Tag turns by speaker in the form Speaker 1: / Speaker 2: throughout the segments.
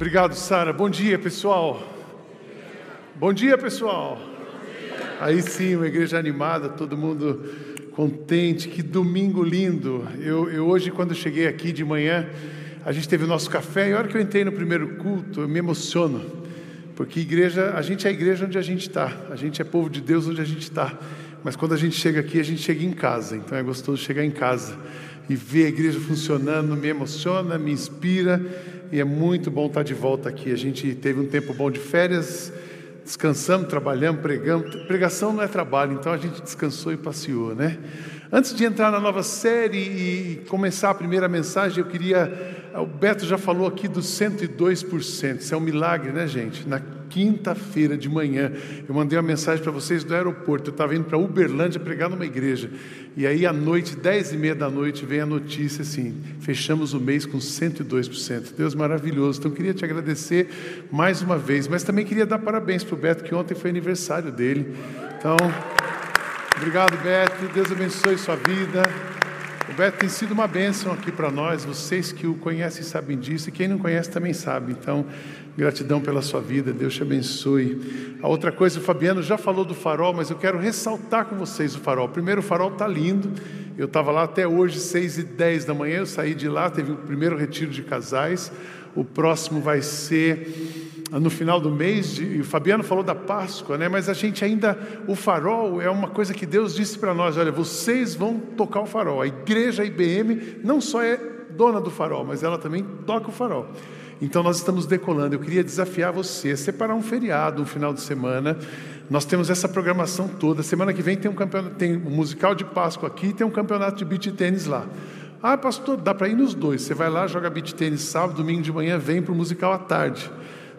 Speaker 1: Obrigado, Sara. Bom dia, pessoal. Bom dia, pessoal. Aí sim, uma igreja animada, todo mundo contente. Que domingo lindo. Eu, eu hoje, quando cheguei aqui de manhã, a gente teve o nosso café e a hora que eu entrei no primeiro culto, eu me emociono. Porque igreja, a gente é a igreja onde a gente está. A gente é povo de Deus onde a gente está. Mas quando a gente chega aqui, a gente chega em casa. Então é gostoso chegar em casa e ver a igreja funcionando, me emociona, me inspira e é muito bom estar de volta aqui. A gente teve um tempo bom de férias, descansamos, trabalhamos, pregamos. Pregação não é trabalho, então a gente descansou e passeou, né? Antes de entrar na nova série e começar a primeira mensagem, eu queria. O Beto já falou aqui dos 102%. Isso é um milagre, né, gente? Na quinta-feira de manhã, eu mandei uma mensagem para vocês do aeroporto. Eu estava indo para Uberlândia pregar numa igreja. E aí, à noite, dez e meia da noite, vem a notícia assim: fechamos o mês com 102%. Deus maravilhoso. Então, queria te agradecer mais uma vez, mas também queria dar parabéns para o Beto, que ontem foi aniversário dele. Então, obrigado, Beto. Deus abençoe sua vida. O Beto tem sido uma bênção aqui para nós. Vocês que o conhecem sabem disso, e quem não conhece também sabe. Então, Gratidão pela sua vida, Deus te abençoe. A outra coisa, o Fabiano já falou do farol, mas eu quero ressaltar com vocês o farol. Primeiro, o farol está lindo. Eu estava lá até hoje, 6 e 10 da manhã, eu saí de lá, teve o primeiro retiro de casais. O próximo vai ser no final do mês, de, o Fabiano falou da Páscoa, né? mas a gente ainda, o farol é uma coisa que Deus disse para nós: olha, vocês vão tocar o farol. A igreja IBM não só é dona do farol, mas ela também toca o farol. Então nós estamos decolando. Eu queria desafiar você a separar um feriado, um final de semana. Nós temos essa programação toda. Semana que vem tem um campeonato, tem um musical de Páscoa aqui, e tem um campeonato de beach tênis lá. Ah, pastor, dá para ir nos dois. Você vai lá, joga beach tênis sábado, domingo de manhã, vem para o musical à tarde.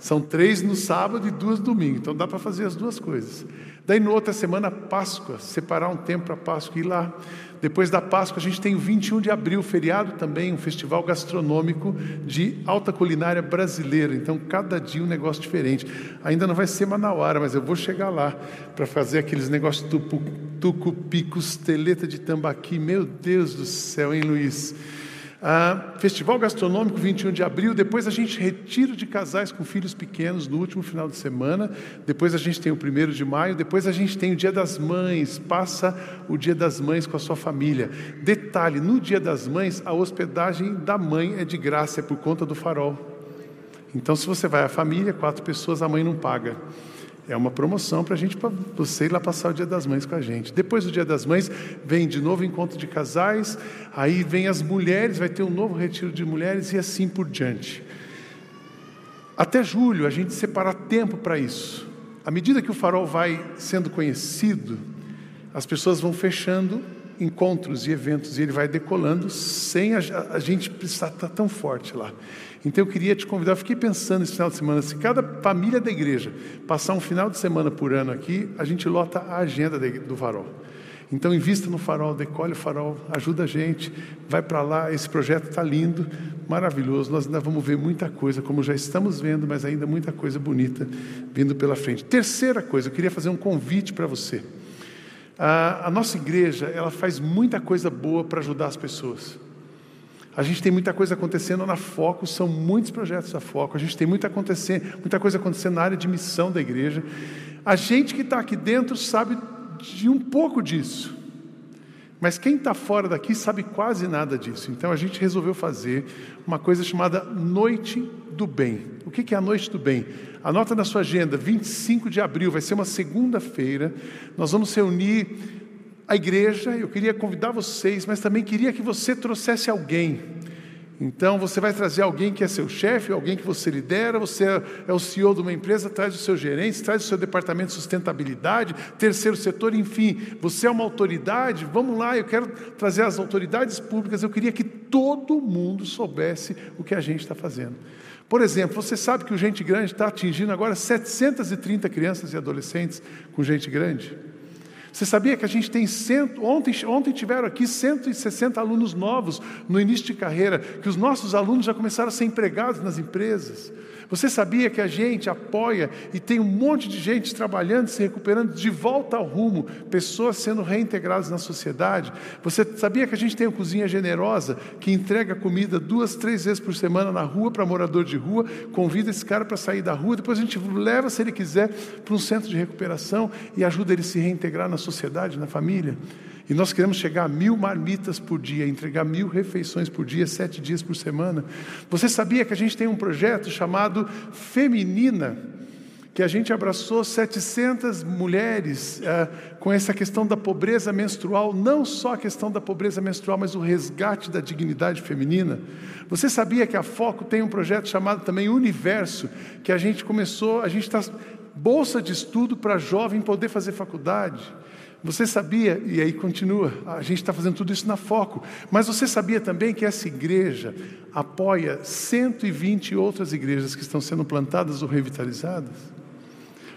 Speaker 1: São três no sábado e duas no domingo. Então dá para fazer as duas coisas. Daí, na outra semana, Páscoa, separar um tempo para Páscoa e ir lá. Depois da Páscoa, a gente tem o 21 de abril, feriado também, um festival gastronômico de alta culinária brasileira. Então, cada dia um negócio diferente. Ainda não vai ser Manauara, mas eu vou chegar lá para fazer aqueles negócios tucu, tucupi, costeleta de tambaqui. Meu Deus do céu, hein, Luiz? Ah, Festival Gastronômico 21 de abril, depois a gente retiro de casais com filhos pequenos no último final de semana, depois a gente tem o primeiro de maio, depois a gente tem o Dia das Mães, passa o Dia das Mães com a sua família. Detalhe, no Dia das Mães, a hospedagem da mãe é de graça, é por conta do farol. Então, se você vai à família, quatro pessoas, a mãe não paga. É uma promoção para a gente, para você ir lá passar o Dia das Mães com a gente. Depois do Dia das Mães, vem de novo encontro de casais, aí vem as mulheres, vai ter um novo retiro de mulheres e assim por diante. Até julho, a gente separa tempo para isso. À medida que o farol vai sendo conhecido, as pessoas vão fechando encontros e eventos e ele vai decolando sem a, a gente precisar estar tão forte lá. Então eu queria te convidar, fiquei pensando esse final de semana, se cada família da igreja passar um final de semana por ano aqui, a gente lota a agenda do farol. Então invista no farol, decolhe o farol, ajuda a gente, vai para lá, esse projeto está lindo, maravilhoso, nós ainda vamos ver muita coisa, como já estamos vendo, mas ainda muita coisa bonita vindo pela frente. Terceira coisa, eu queria fazer um convite para você. A, a nossa igreja, ela faz muita coisa boa para ajudar as pessoas. A gente tem muita coisa acontecendo na Foco, são muitos projetos da Foco. A gente tem muita, acontecer, muita coisa acontecendo na área de missão da igreja. A gente que está aqui dentro sabe de um pouco disso. Mas quem está fora daqui sabe quase nada disso. Então a gente resolveu fazer uma coisa chamada Noite do Bem. O que é a Noite do Bem? Anota na sua agenda, 25 de abril, vai ser uma segunda-feira. Nós vamos reunir a igreja, eu queria convidar vocês, mas também queria que você trouxesse alguém. Então você vai trazer alguém que é seu chefe, alguém que você lidera, você é o CEO de uma empresa, traz os seus gerentes, traz o seu departamento de sustentabilidade, terceiro setor, enfim, você é uma autoridade, vamos lá, eu quero trazer as autoridades públicas, eu queria que todo mundo soubesse o que a gente está fazendo. Por exemplo, você sabe que o Gente Grande está atingindo agora 730 crianças e adolescentes com Gente Grande? Você sabia que a gente tem cento, ontem, ontem tiveram aqui 160 alunos novos no início de carreira, que os nossos alunos já começaram a ser empregados nas empresas. Você sabia que a gente apoia e tem um monte de gente trabalhando, se recuperando de volta ao rumo, pessoas sendo reintegradas na sociedade? Você sabia que a gente tem uma cozinha generosa que entrega comida duas, três vezes por semana na rua para morador de rua, convida esse cara para sair da rua, depois a gente leva, se ele quiser, para um centro de recuperação e ajuda ele a se reintegrar na sociedade, na família? E nós queremos chegar a mil marmitas por dia, entregar mil refeições por dia, sete dias por semana. Você sabia que a gente tem um projeto chamado Feminina, que a gente abraçou 700 mulheres é, com essa questão da pobreza menstrual, não só a questão da pobreza menstrual, mas o resgate da dignidade feminina. Você sabia que a Foco tem um projeto chamado também Universo, que a gente começou, a gente está bolsa de estudo para jovem poder fazer faculdade. Você sabia, e aí continua, a gente está fazendo tudo isso na foco, mas você sabia também que essa igreja apoia 120 outras igrejas que estão sendo plantadas ou revitalizadas?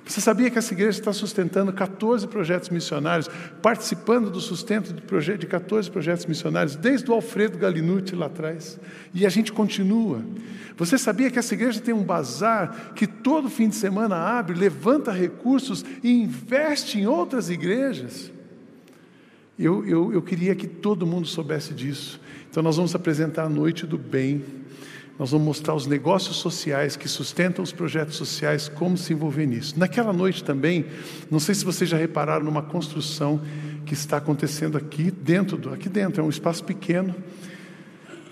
Speaker 1: Você sabia que essa igreja está sustentando 14 projetos missionários, participando do sustento de, de 14 projetos missionários, desde o Alfredo Galinucci lá atrás, e a gente continua. Você sabia que essa igreja tem um bazar que todo fim de semana abre, levanta recursos e investe em outras igrejas? Eu, eu, eu queria que todo mundo soubesse disso. Então, nós vamos apresentar a Noite do Bem. Nós vamos mostrar os negócios sociais que sustentam os projetos sociais, como se envolver nisso. Naquela noite também, não sei se vocês já repararam numa construção que está acontecendo aqui dentro, do, aqui dentro, é um espaço pequeno,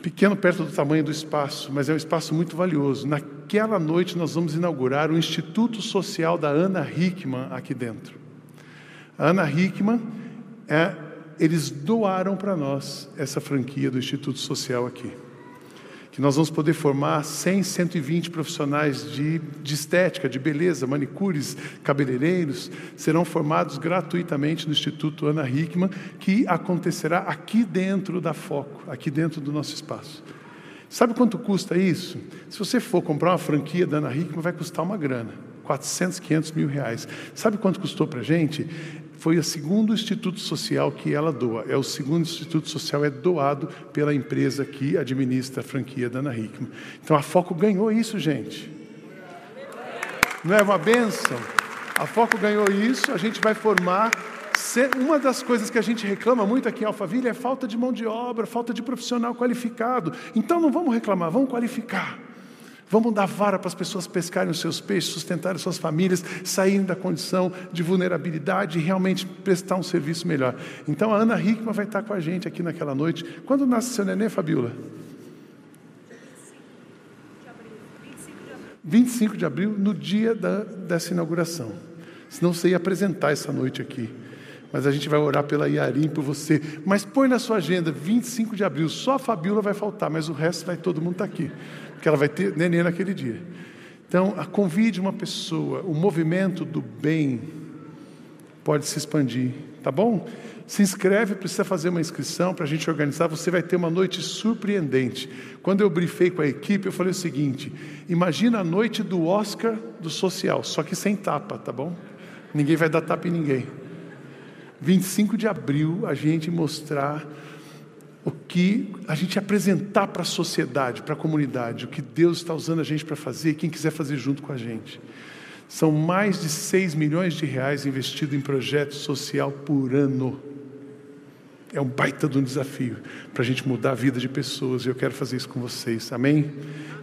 Speaker 1: pequeno perto do tamanho do espaço, mas é um espaço muito valioso. Naquela noite nós vamos inaugurar o Instituto Social da Ana Hickman aqui dentro. A Ana Hickman, é, eles doaram para nós essa franquia do Instituto Social aqui que nós vamos poder formar 100, 120 profissionais de, de estética, de beleza, manicures, cabeleireiros, serão formados gratuitamente no Instituto Ana Hickman, que acontecerá aqui dentro da Foco, aqui dentro do nosso espaço. Sabe quanto custa isso? Se você for comprar uma franquia da Ana Hickman, vai custar uma grana. 400, 500 mil reais. Sabe quanto custou para a gente? Foi o segundo instituto social que ela doa. É o segundo instituto social é doado pela empresa que administra a franquia da Ana Hickman. Então a Foco ganhou isso, gente. Não é uma benção? A Foco ganhou isso, a gente vai formar. Uma das coisas que a gente reclama muito aqui em Alphaville é falta de mão de obra, falta de profissional qualificado. Então não vamos reclamar, vamos qualificar. Vamos dar vara para as pessoas pescarem os seus peixes, sustentarem suas famílias, saírem da condição de vulnerabilidade e realmente prestar um serviço melhor. Então a Ana Hickman vai estar com a gente aqui naquela noite. Quando nasce seu neném, Fabiola? 25 de abril, no dia da, dessa inauguração. Senão você ia apresentar essa noite aqui. Mas a gente vai orar pela Iarim, por você. Mas põe na sua agenda, 25 de abril, só a Fabiola vai faltar, mas o resto vai todo mundo estar aqui porque ela vai ter neném naquele dia. Então, convide uma pessoa, o movimento do bem pode se expandir, tá bom? Se inscreve, precisa fazer uma inscrição para a gente organizar. Você vai ter uma noite surpreendente. Quando eu brifei com a equipe, eu falei o seguinte: imagina a noite do Oscar do social, só que sem tapa, tá bom? Ninguém vai dar tapa em ninguém. 25 de abril, a gente mostrar o que a gente apresentar para a sociedade, para a comunidade, o que Deus está usando a gente para fazer e quem quiser fazer junto com a gente. São mais de 6 milhões de reais investidos em projeto social por ano. É um baita de um desafio para a gente mudar a vida de pessoas e eu quero fazer isso com vocês, amém?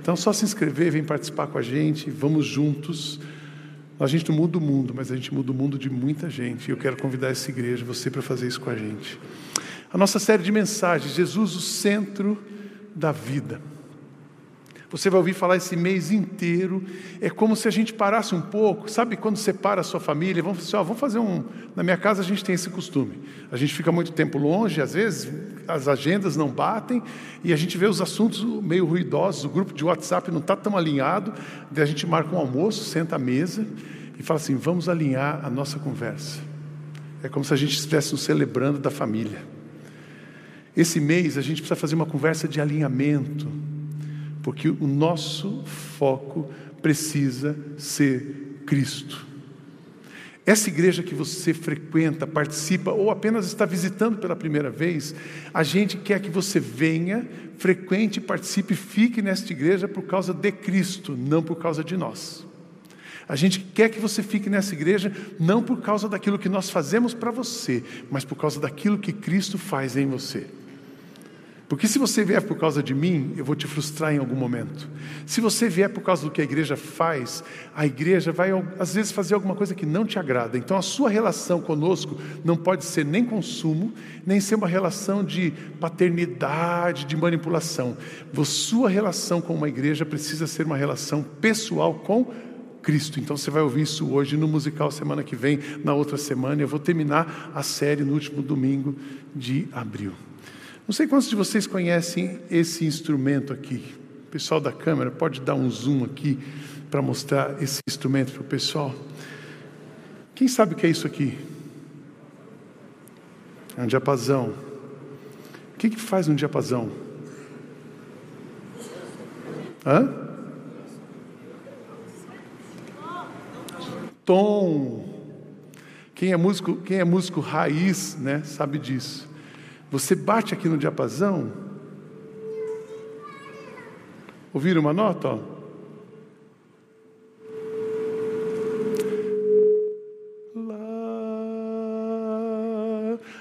Speaker 1: Então, só se inscrever, vem participar com a gente, vamos juntos. A gente não muda o mundo, mas a gente muda o mundo de muita gente e eu quero convidar essa igreja, você, para fazer isso com a gente a nossa série de mensagens, Jesus, o centro da vida. Você vai ouvir falar esse mês inteiro. É como se a gente parasse um pouco. Sabe quando você para a sua família? Vamos, assim, ó, vamos fazer um. Na minha casa a gente tem esse costume. A gente fica muito tempo longe, às vezes as agendas não batem e a gente vê os assuntos meio ruidosos. O grupo de WhatsApp não está tão alinhado. Daí a gente marca um almoço, senta à mesa e fala assim: vamos alinhar a nossa conversa. É como se a gente estivesse celebrando da família. Esse mês a gente precisa fazer uma conversa de alinhamento, porque o nosso foco precisa ser Cristo. Essa igreja que você frequenta, participa ou apenas está visitando pela primeira vez, a gente quer que você venha, frequente, participe, fique nesta igreja por causa de Cristo, não por causa de nós. A gente quer que você fique nessa igreja não por causa daquilo que nós fazemos para você, mas por causa daquilo que Cristo faz em você. Porque se você vier por causa de mim, eu vou te frustrar em algum momento. Se você vier por causa do que a igreja faz, a igreja vai às vezes fazer alguma coisa que não te agrada. Então a sua relação conosco não pode ser nem consumo, nem ser uma relação de paternidade, de manipulação. Sua relação com uma igreja precisa ser uma relação pessoal com Cristo. Então você vai ouvir isso hoje no musical semana que vem, na outra semana. Eu vou terminar a série no último domingo de abril. Não sei quantos de vocês conhecem esse instrumento aqui. O pessoal da câmera pode dar um zoom aqui para mostrar esse instrumento para o pessoal. Quem sabe o que é isso aqui? É um diapasão. O que, que faz um diapasão? Hã? Tom. Quem é músico, quem é músico raiz, né, sabe disso. Você bate aqui no diapasão. Ouviram uma nota? Ó?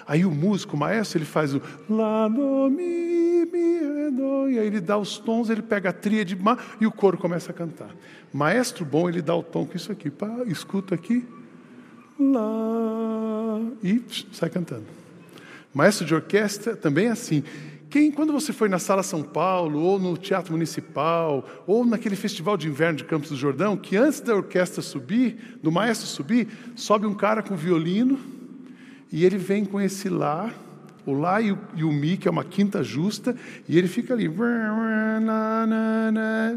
Speaker 1: Aí o músico, o maestro, ele faz o Lá, do, mi, mi, do, e aí ele dá os tons, ele pega a tríade e o coro começa a cantar. Maestro bom, ele dá o tom com isso aqui. Pá, escuta aqui. Lá, e sai cantando. Maestro de orquestra também é assim. Quem, quando você foi na Sala São Paulo, ou no Teatro Municipal, ou naquele festival de inverno de Campos do Jordão, que antes da orquestra subir, do maestro subir, sobe um cara com violino, e ele vem com esse Lá, o Lá e o, e o Mi, que é uma quinta justa, e ele fica ali.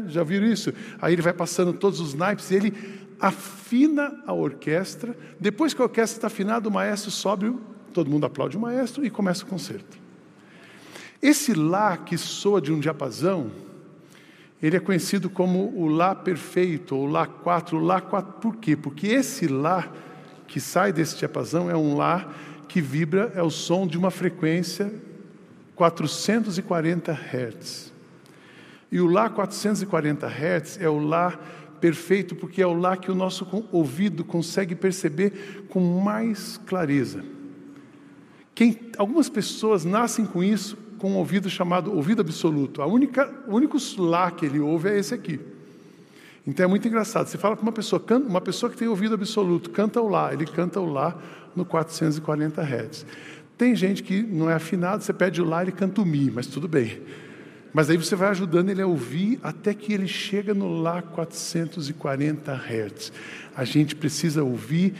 Speaker 1: Já viram isso? Aí ele vai passando todos os naipes, e ele afina a orquestra. Depois que a orquestra está afinada, o maestro sobe Todo mundo aplaude o maestro e começa o concerto. Esse Lá que soa de um diapasão, ele é conhecido como o Lá perfeito, ou Lá 4, Lá 4, por quê? Porque esse Lá que sai desse diapasão é um Lá que vibra, é o som de uma frequência 440 Hz. E o Lá 440 Hz é o Lá perfeito, porque é o Lá que o nosso ouvido consegue perceber com mais clareza. Quem, algumas pessoas nascem com isso, com um ouvido chamado ouvido absoluto. A única, o único lá que ele ouve é esse aqui. Então é muito engraçado. Você fala para uma pessoa, uma pessoa que tem ouvido absoluto, canta o lá, ele canta o lá no 440 Hz. Tem gente que não é afinado, você pede o lá, ele canta o mi, mas tudo bem. Mas aí você vai ajudando ele a ouvir até que ele chega no lá 440 Hz. A gente precisa ouvir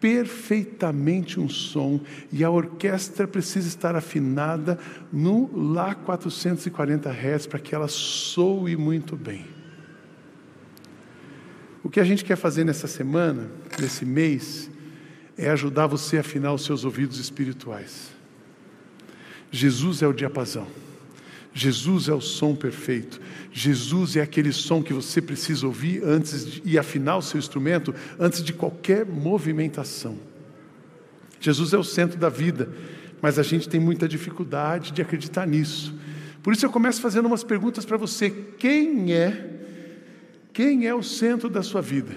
Speaker 1: perfeitamente um som e a orquestra precisa estar afinada no Lá 440 Hz para que ela soe muito bem. O que a gente quer fazer nessa semana, nesse mês, é ajudar você a afinar os seus ouvidos espirituais. Jesus é o diapasão. Jesus é o som perfeito. Jesus é aquele som que você precisa ouvir antes de, e afinar o seu instrumento antes de qualquer movimentação. Jesus é o centro da vida, mas a gente tem muita dificuldade de acreditar nisso. Por isso eu começo fazendo umas perguntas para você: quem é quem é o centro da sua vida?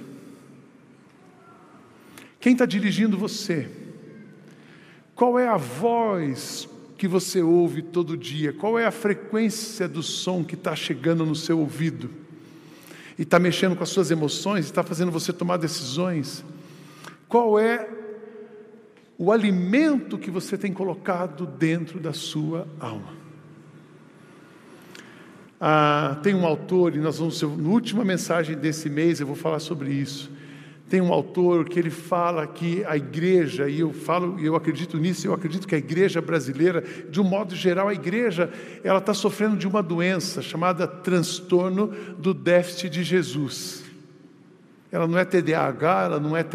Speaker 1: Quem está dirigindo você? Qual é a voz que você ouve todo dia? Qual é a frequência do som que está chegando no seu ouvido? E está mexendo com as suas emoções, está fazendo você tomar decisões? Qual é o alimento que você tem colocado dentro da sua alma? Ah, tem um autor, e nós vamos, na última mensagem desse mês, eu vou falar sobre isso tem um autor que ele fala que a igreja, e eu falo, eu acredito nisso, eu acredito que a igreja brasileira, de um modo geral, a igreja, ela está sofrendo de uma doença chamada transtorno do déficit de Jesus. Ela não é TDAH, ela não é,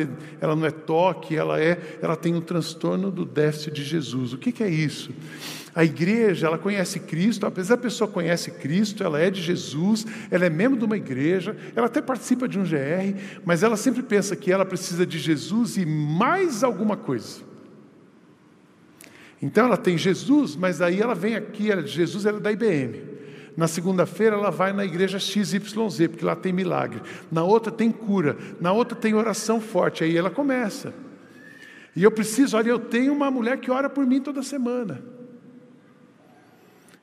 Speaker 1: ela não é toque, ela, é, ela tem um transtorno do déficit de Jesus. O que, que é isso? A igreja, ela conhece Cristo, apesar da pessoa conhece Cristo, ela é de Jesus, ela é membro de uma igreja, ela até participa de um GR, mas ela sempre pensa que ela precisa de Jesus e mais alguma coisa. Então ela tem Jesus, mas aí ela vem aqui, ela, Jesus era é da IBM. Na segunda-feira ela vai na igreja XYZ, porque lá tem milagre. Na outra tem cura. Na outra tem oração forte. Aí ela começa. E eu preciso, olha, eu tenho uma mulher que ora por mim toda semana.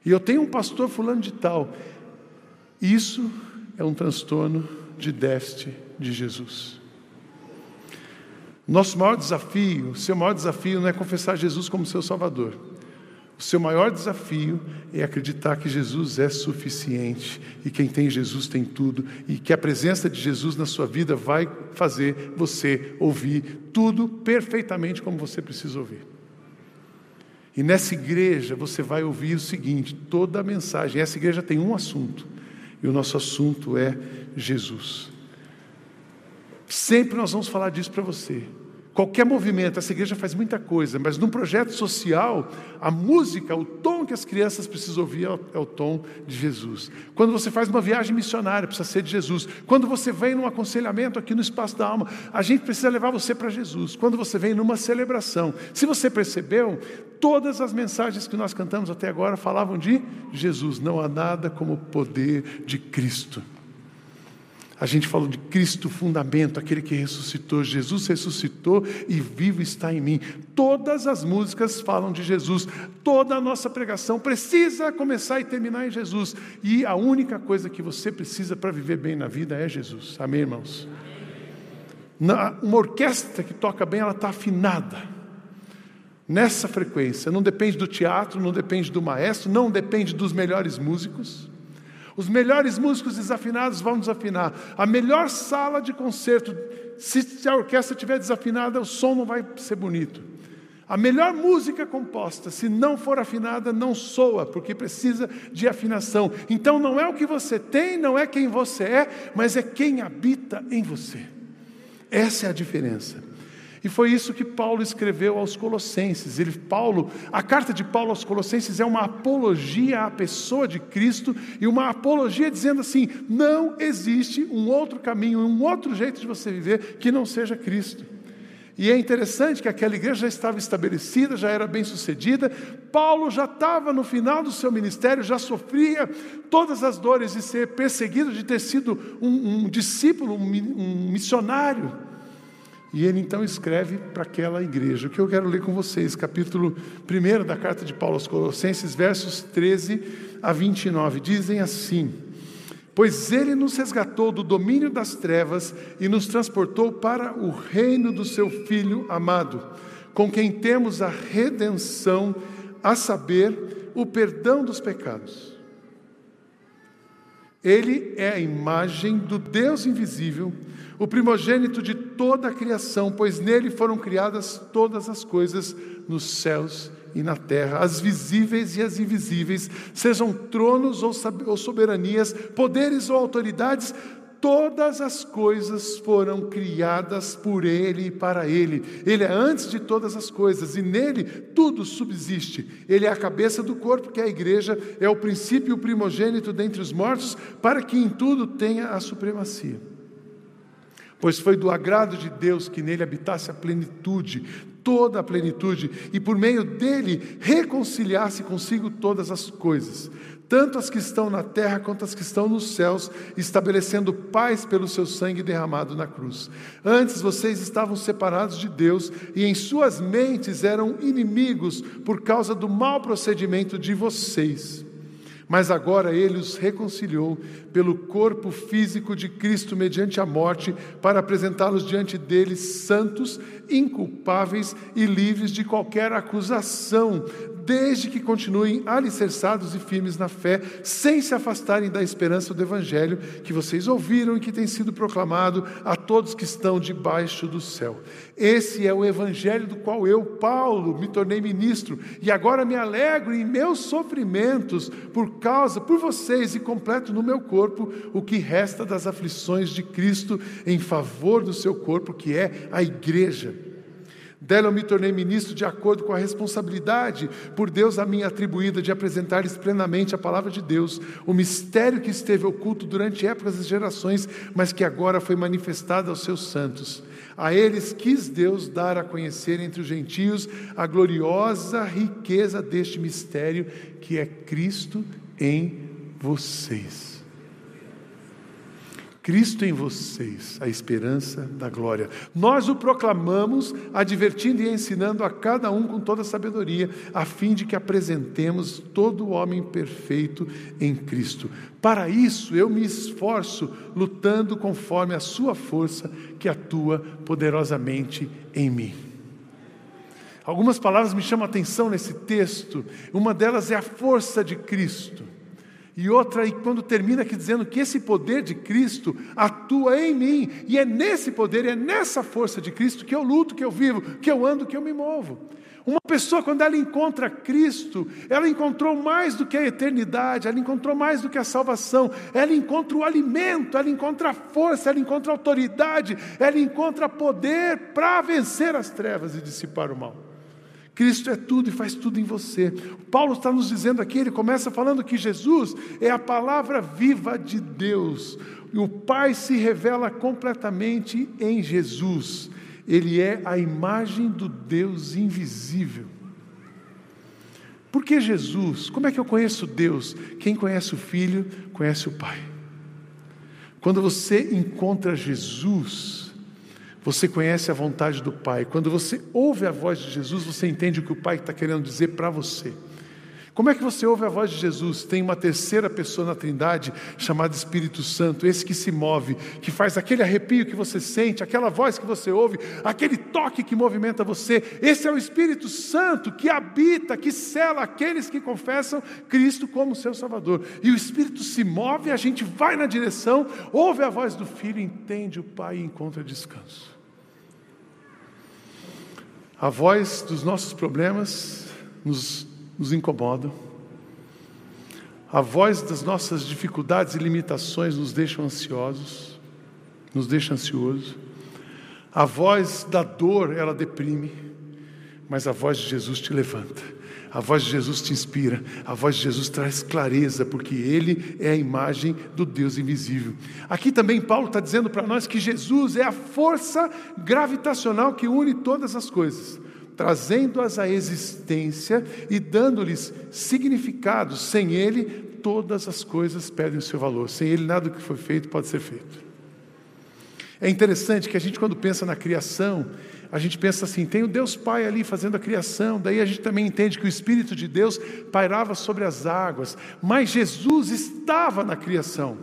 Speaker 1: E eu tenho um pastor fulano de tal. Isso é um transtorno de déficit de Jesus. Nosso maior desafio, seu maior desafio não é confessar Jesus como seu Salvador. O seu maior desafio é acreditar que Jesus é suficiente e quem tem Jesus tem tudo e que a presença de Jesus na sua vida vai fazer você ouvir tudo perfeitamente como você precisa ouvir. E nessa igreja você vai ouvir o seguinte: toda a mensagem, essa igreja tem um assunto, e o nosso assunto é Jesus. Sempre nós vamos falar disso para você. Qualquer movimento, essa igreja faz muita coisa, mas num projeto social, a música, o tom que as crianças precisam ouvir é o é tom de Jesus. Quando você faz uma viagem missionária, precisa ser de Jesus. Quando você vem num aconselhamento aqui no Espaço da Alma, a gente precisa levar você para Jesus. Quando você vem numa celebração, se você percebeu, todas as mensagens que nós cantamos até agora falavam de Jesus. Não há nada como o poder de Cristo. A gente falou de Cristo, fundamento, aquele que ressuscitou. Jesus ressuscitou e vivo está em mim. Todas as músicas falam de Jesus. Toda a nossa pregação precisa começar e terminar em Jesus. E a única coisa que você precisa para viver bem na vida é Jesus. Amém, irmãos? uma orquestra que toca bem, ela está afinada. Nessa frequência. Não depende do teatro, não depende do maestro, não depende dos melhores músicos. Os melhores músicos desafinados vão desafinar. A melhor sala de concerto, se a orquestra estiver desafinada, o som não vai ser bonito. A melhor música composta, se não for afinada, não soa, porque precisa de afinação. Então não é o que você tem, não é quem você é, mas é quem habita em você. Essa é a diferença. E foi isso que Paulo escreveu aos Colossenses. Ele, Paulo, a carta de Paulo aos Colossenses é uma apologia à pessoa de Cristo e uma apologia dizendo assim: não existe um outro caminho, um outro jeito de você viver que não seja Cristo. E é interessante que aquela igreja já estava estabelecida, já era bem sucedida. Paulo já estava no final do seu ministério, já sofria todas as dores de ser perseguido, de ter sido um, um discípulo, um, um missionário. E ele então escreve para aquela igreja. O que eu quero ler com vocês, capítulo 1 da carta de Paulo aos Colossenses, versos 13 a 29, dizem assim: Pois ele nos resgatou do domínio das trevas e nos transportou para o reino do seu Filho amado, com quem temos a redenção, a saber, o perdão dos pecados. Ele é a imagem do Deus invisível o primogênito de toda a criação, pois nele foram criadas todas as coisas nos céus e na terra, as visíveis e as invisíveis, sejam tronos ou soberanias, poderes ou autoridades, todas as coisas foram criadas por Ele e para Ele. Ele é antes de todas as coisas e nele tudo subsiste. Ele é a cabeça do corpo, que é a igreja, é o princípio primogênito dentre os mortos, para que em tudo tenha a supremacia pois foi do agrado de Deus que nele habitasse a plenitude, toda a plenitude, e por meio dele reconciliasse consigo todas as coisas, tanto as que estão na terra quanto as que estão nos céus, estabelecendo paz pelo seu sangue derramado na cruz. Antes vocês estavam separados de Deus e em suas mentes eram inimigos por causa do mau procedimento de vocês. Mas agora ele os reconciliou pelo corpo físico de Cristo mediante a morte, para apresentá-los diante dele santos, inculpáveis e livres de qualquer acusação, desde que continuem alicerçados e firmes na fé, sem se afastarem da esperança do Evangelho que vocês ouviram e que tem sido proclamado a todos que estão debaixo do céu. Esse é o Evangelho do qual eu, Paulo, me tornei ministro e agora me alegro em meus sofrimentos por causa, por vocês e completo no meu corpo o que resta das aflições de Cristo em favor do seu corpo, que é a igreja Dela eu me tornei ministro de acordo com a responsabilidade por Deus a mim atribuída de apresentar-lhes plenamente a palavra de Deus, o mistério que esteve oculto durante épocas e gerações, mas que agora foi manifestado aos seus santos. A eles quis Deus dar a conhecer entre os gentios a gloriosa riqueza deste mistério que é Cristo em vocês. Cristo em vocês, a esperança da glória. Nós o proclamamos, advertindo e ensinando a cada um com toda sabedoria, a fim de que apresentemos todo o homem perfeito em Cristo. Para isso eu me esforço, lutando conforme a sua força que atua poderosamente em mim. Algumas palavras me chamam a atenção nesse texto, uma delas é a força de Cristo. E outra, aí quando termina aqui dizendo que esse poder de Cristo atua em mim, e é nesse poder, é nessa força de Cristo que eu luto, que eu vivo, que eu ando, que eu me movo. Uma pessoa, quando ela encontra Cristo, ela encontrou mais do que a eternidade, ela encontrou mais do que a salvação, ela encontra o alimento, ela encontra a força, ela encontra a autoridade, ela encontra poder para vencer as trevas e dissipar o mal. Cristo é tudo e faz tudo em você. Paulo está nos dizendo aqui, ele começa falando que Jesus é a palavra viva de Deus. E o Pai se revela completamente em Jesus. Ele é a imagem do Deus invisível. Por que Jesus? Como é que eu conheço Deus? Quem conhece o Filho, conhece o Pai. Quando você encontra Jesus, você conhece a vontade do Pai. Quando você ouve a voz de Jesus, você entende o que o Pai está querendo dizer para você. Como é que você ouve a voz de Jesus? Tem uma terceira pessoa na Trindade chamada Espírito Santo, esse que se move, que faz aquele arrepio que você sente, aquela voz que você ouve, aquele toque que movimenta você. Esse é o Espírito Santo que habita, que sela aqueles que confessam Cristo como seu Salvador. E o Espírito se move, a gente vai na direção, ouve a voz do Filho, entende o Pai e encontra descanso. A voz dos nossos problemas nos, nos incomoda. A voz das nossas dificuldades e limitações nos deixa ansiosos, nos deixa ansiosos. A voz da dor, ela deprime, mas a voz de Jesus te levanta. A voz de Jesus te inspira, a voz de Jesus traz clareza, porque Ele é a imagem do Deus invisível. Aqui também Paulo está dizendo para nós que Jesus é a força gravitacional que une todas as coisas, trazendo-as à existência e dando-lhes significado. Sem Ele, todas as coisas perdem o seu valor. Sem Ele, nada do que foi feito pode ser feito. É interessante que a gente, quando pensa na criação, a gente pensa assim: tem o Deus Pai ali fazendo a criação, daí a gente também entende que o Espírito de Deus pairava sobre as águas, mas Jesus estava na criação.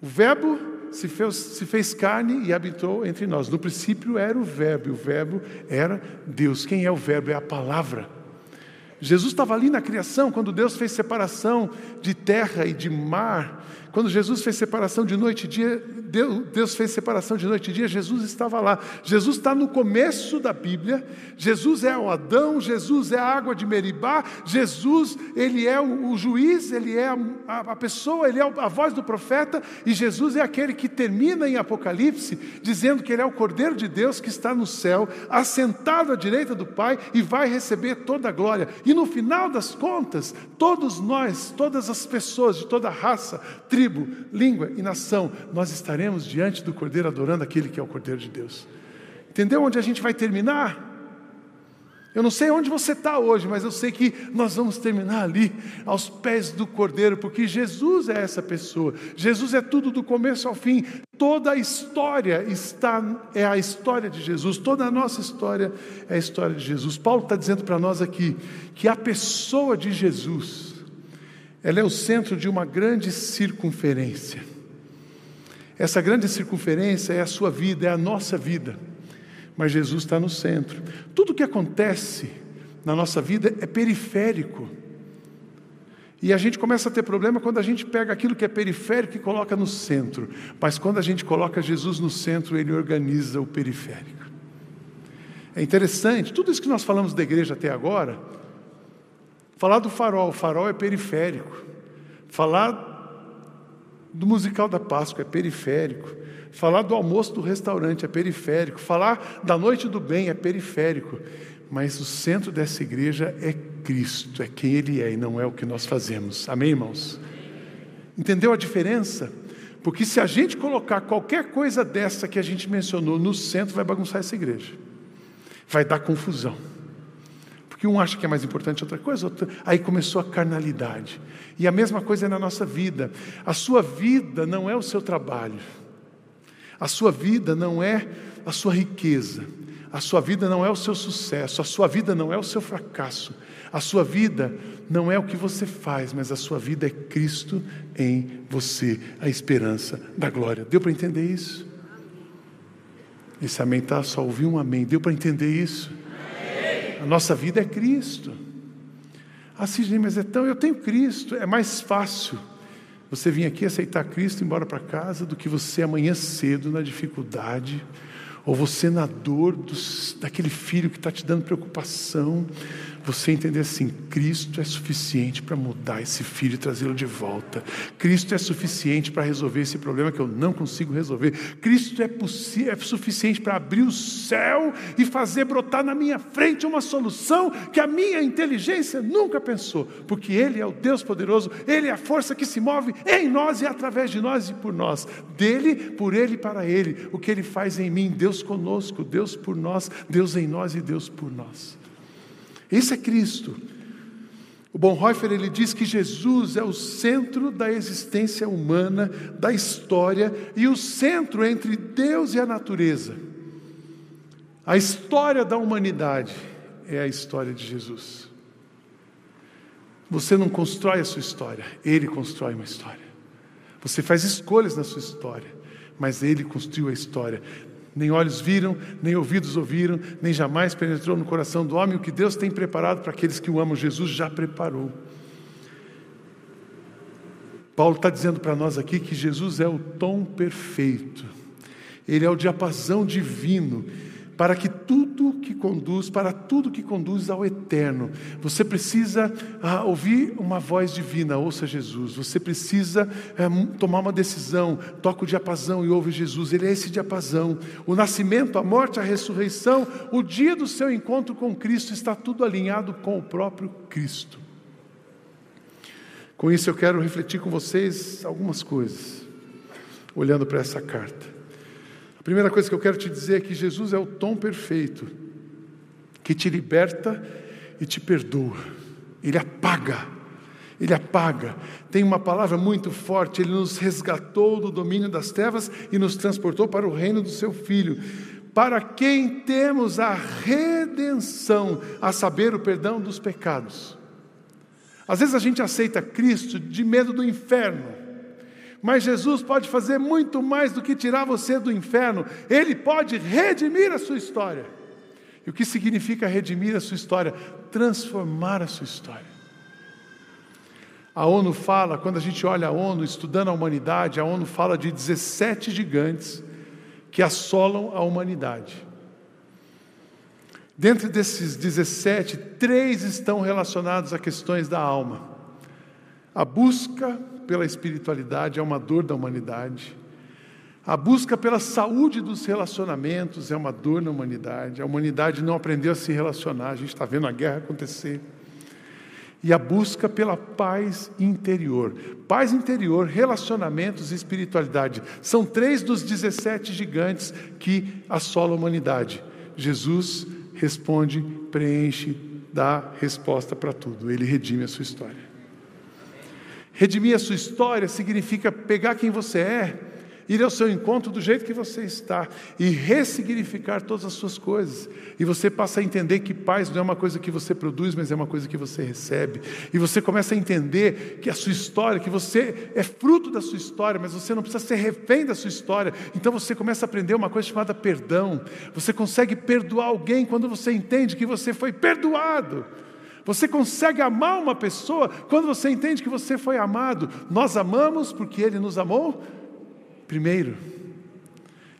Speaker 1: O Verbo se fez, se fez carne e habitou entre nós. No princípio era o Verbo, e o Verbo era Deus. Quem é o Verbo? É a palavra. Jesus estava ali na criação, quando Deus fez separação de terra e de mar. Quando Jesus fez separação de noite e dia, Deus fez separação de noite e dia, Jesus estava lá. Jesus está no começo da Bíblia. Jesus é o Adão, Jesus é a água de Meribá, Jesus, ele é o, o juiz, ele é a, a, pessoa, ele é a voz do profeta, e Jesus é aquele que termina em Apocalipse dizendo que ele é o Cordeiro de Deus que está no céu, assentado à direita do Pai e vai receber toda a glória. E no final das contas, todos nós, todas as pessoas de toda raça, tribo, tribo, língua e nação, nós estaremos diante do Cordeiro adorando aquele que é o Cordeiro de Deus. Entendeu onde a gente vai terminar? Eu não sei onde você está hoje, mas eu sei que nós vamos terminar ali, aos pés do Cordeiro, porque Jesus é essa pessoa. Jesus é tudo do começo ao fim. Toda a história está é a história de Jesus. Toda a nossa história é a história de Jesus. Paulo está dizendo para nós aqui que a pessoa de Jesus ela é o centro de uma grande circunferência. Essa grande circunferência é a sua vida, é a nossa vida. Mas Jesus está no centro. Tudo o que acontece na nossa vida é periférico. E a gente começa a ter problema quando a gente pega aquilo que é periférico e coloca no centro. Mas quando a gente coloca Jesus no centro, ele organiza o periférico. É interessante, tudo isso que nós falamos da igreja até agora, Falar do farol, o farol é periférico. Falar do musical da Páscoa é periférico. Falar do almoço do restaurante é periférico. Falar da noite do bem é periférico. Mas o centro dessa igreja é Cristo, é quem Ele é e não é o que nós fazemos. Amém, irmãos? Entendeu a diferença? Porque se a gente colocar qualquer coisa dessa que a gente mencionou no centro, vai bagunçar essa igreja. Vai dar confusão. Porque um acha que é mais importante outra coisa, outra... aí começou a carnalidade. E a mesma coisa é na nossa vida. A sua vida não é o seu trabalho. A sua vida não é a sua riqueza. A sua vida não é o seu sucesso. A sua vida não é o seu fracasso. A sua vida não é o que você faz, mas a sua vida é Cristo em você, a esperança da glória. Deu para entender isso? Esse amém tá só ouvi um amém. Deu para entender isso? A nossa vida é Cristo. Assim, mas então eu tenho Cristo, é mais fácil você vir aqui aceitar Cristo e ir embora para casa do que você amanhã cedo na dificuldade ou você na dor dos, daquele filho que está te dando preocupação, você entender assim: Cristo é suficiente para mudar esse filho e trazê-lo de volta. Cristo é suficiente para resolver esse problema que eu não consigo resolver. Cristo é, é suficiente para abrir o céu e fazer brotar na minha frente uma solução que a minha inteligência nunca pensou, porque Ele é o Deus poderoso, Ele é a força que se move em nós e através de nós e por nós. Dele, por Ele e para Ele. O que Ele faz em mim, Deus conosco, Deus por nós, Deus em nós e Deus por nós. Esse é Cristo. O Bonhoeffer ele diz que Jesus é o centro da existência humana, da história e o centro entre Deus e a natureza. A história da humanidade é a história de Jesus. Você não constrói a sua história, ele constrói uma história. Você faz escolhas na sua história, mas ele construiu a história nem olhos viram, nem ouvidos ouviram, nem jamais penetrou no coração do homem o que Deus tem preparado para aqueles que o amam. Jesus já preparou. Paulo está dizendo para nós aqui que Jesus é o tom perfeito, ele é o diapasão divino para que tudo que conduz, para tudo que conduz ao eterno. Você precisa ah, ouvir uma voz divina, ouça Jesus. Você precisa é, tomar uma decisão, toca o diapasão e ouve Jesus. Ele é esse diapasão. O nascimento, a morte, a ressurreição, o dia do seu encontro com Cristo está tudo alinhado com o próprio Cristo. Com isso eu quero refletir com vocês algumas coisas, olhando para essa carta. Primeira coisa que eu quero te dizer é que Jesus é o tom perfeito que te liberta e te perdoa. Ele apaga. Ele apaga. Tem uma palavra muito forte, ele nos resgatou do domínio das trevas e nos transportou para o reino do seu filho. Para quem temos a redenção, a saber, o perdão dos pecados. Às vezes a gente aceita Cristo de medo do inferno. Mas Jesus pode fazer muito mais do que tirar você do inferno, Ele pode redimir a sua história. E o que significa redimir a sua história? Transformar a sua história. A ONU fala, quando a gente olha a ONU estudando a humanidade, a ONU fala de 17 gigantes que assolam a humanidade. Dentro desses 17, três estão relacionados a questões da alma: a busca pela espiritualidade é uma dor da humanidade. A busca pela saúde dos relacionamentos é uma dor na humanidade. A humanidade não aprendeu a se relacionar, a gente está vendo a guerra acontecer. E a busca pela paz interior. Paz interior, relacionamentos e espiritualidade. São três dos 17 gigantes que assolam a humanidade. Jesus responde, preenche, dá resposta para tudo. Ele redime a sua história. Redimir a sua história significa pegar quem você é, ir ao seu encontro do jeito que você está e ressignificar todas as suas coisas. E você passa a entender que paz não é uma coisa que você produz, mas é uma coisa que você recebe. E você começa a entender que a sua história, que você é fruto da sua história, mas você não precisa ser refém da sua história. Então você começa a aprender uma coisa chamada perdão. Você consegue perdoar alguém quando você entende que você foi perdoado. Você consegue amar uma pessoa quando você entende que você foi amado. Nós amamos porque Ele nos amou primeiro.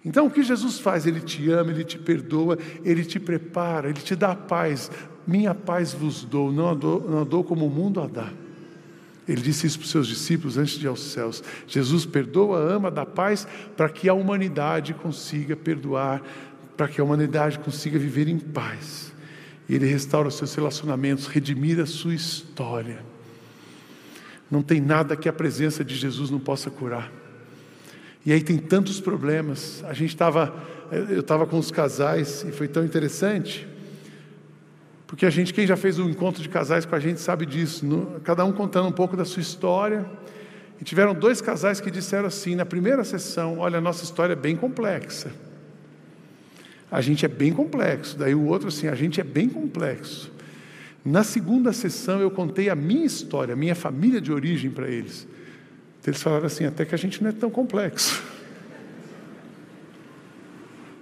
Speaker 1: Então o que Jesus faz? Ele te ama, Ele te perdoa, Ele te prepara, Ele te dá paz. Minha paz vos dou, não a dou, não a dou como o mundo a dá. Ele disse isso para os seus discípulos antes de ir aos céus. Jesus perdoa, ama, dá paz para que a humanidade consiga perdoar, para que a humanidade consiga viver em paz. E Ele restaura os seus relacionamentos, redimir a sua história. Não tem nada que a presença de Jesus não possa curar. E aí tem tantos problemas. A gente estava, eu estava com os casais e foi tão interessante. Porque a gente, quem já fez um encontro de casais com a gente sabe disso, no, cada um contando um pouco da sua história. E tiveram dois casais que disseram assim, na primeira sessão: Olha, a nossa história é bem complexa. A gente é bem complexo. Daí o outro assim: A gente é bem complexo. Na segunda sessão eu contei a minha história, a minha família de origem para eles. Eles falaram assim: Até que a gente não é tão complexo.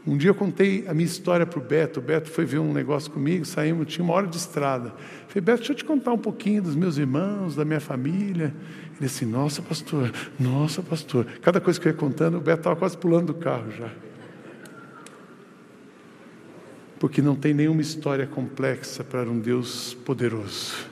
Speaker 1: Um dia eu contei a minha história para o Beto. O Beto foi ver um negócio comigo, saímos, tinha uma hora de estrada. falei, Beto, deixa eu te contar um pouquinho dos meus irmãos, da minha família. Ele disse, nossa, pastor, nossa, pastor. Cada coisa que eu ia contando, o Beto estava quase pulando do carro já. Porque não tem nenhuma história complexa para um Deus poderoso.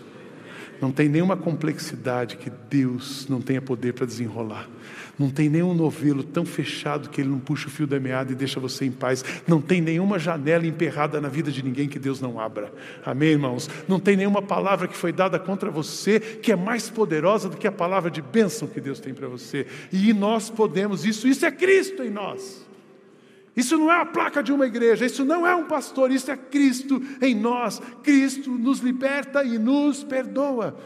Speaker 1: Não tem nenhuma complexidade que Deus não tenha poder para desenrolar. Não tem nenhum novelo tão fechado que ele não puxa o fio da meada e deixa você em paz. Não tem nenhuma janela emperrada na vida de ninguém que Deus não abra. Amém, irmãos? Não tem nenhuma palavra que foi dada contra você que é mais poderosa do que a palavra de bênção que Deus tem para você. E nós podemos isso. Isso é Cristo em nós. Isso não é a placa de uma igreja, isso não é um pastor, isso é Cristo em nós. Cristo nos liberta e nos perdoa.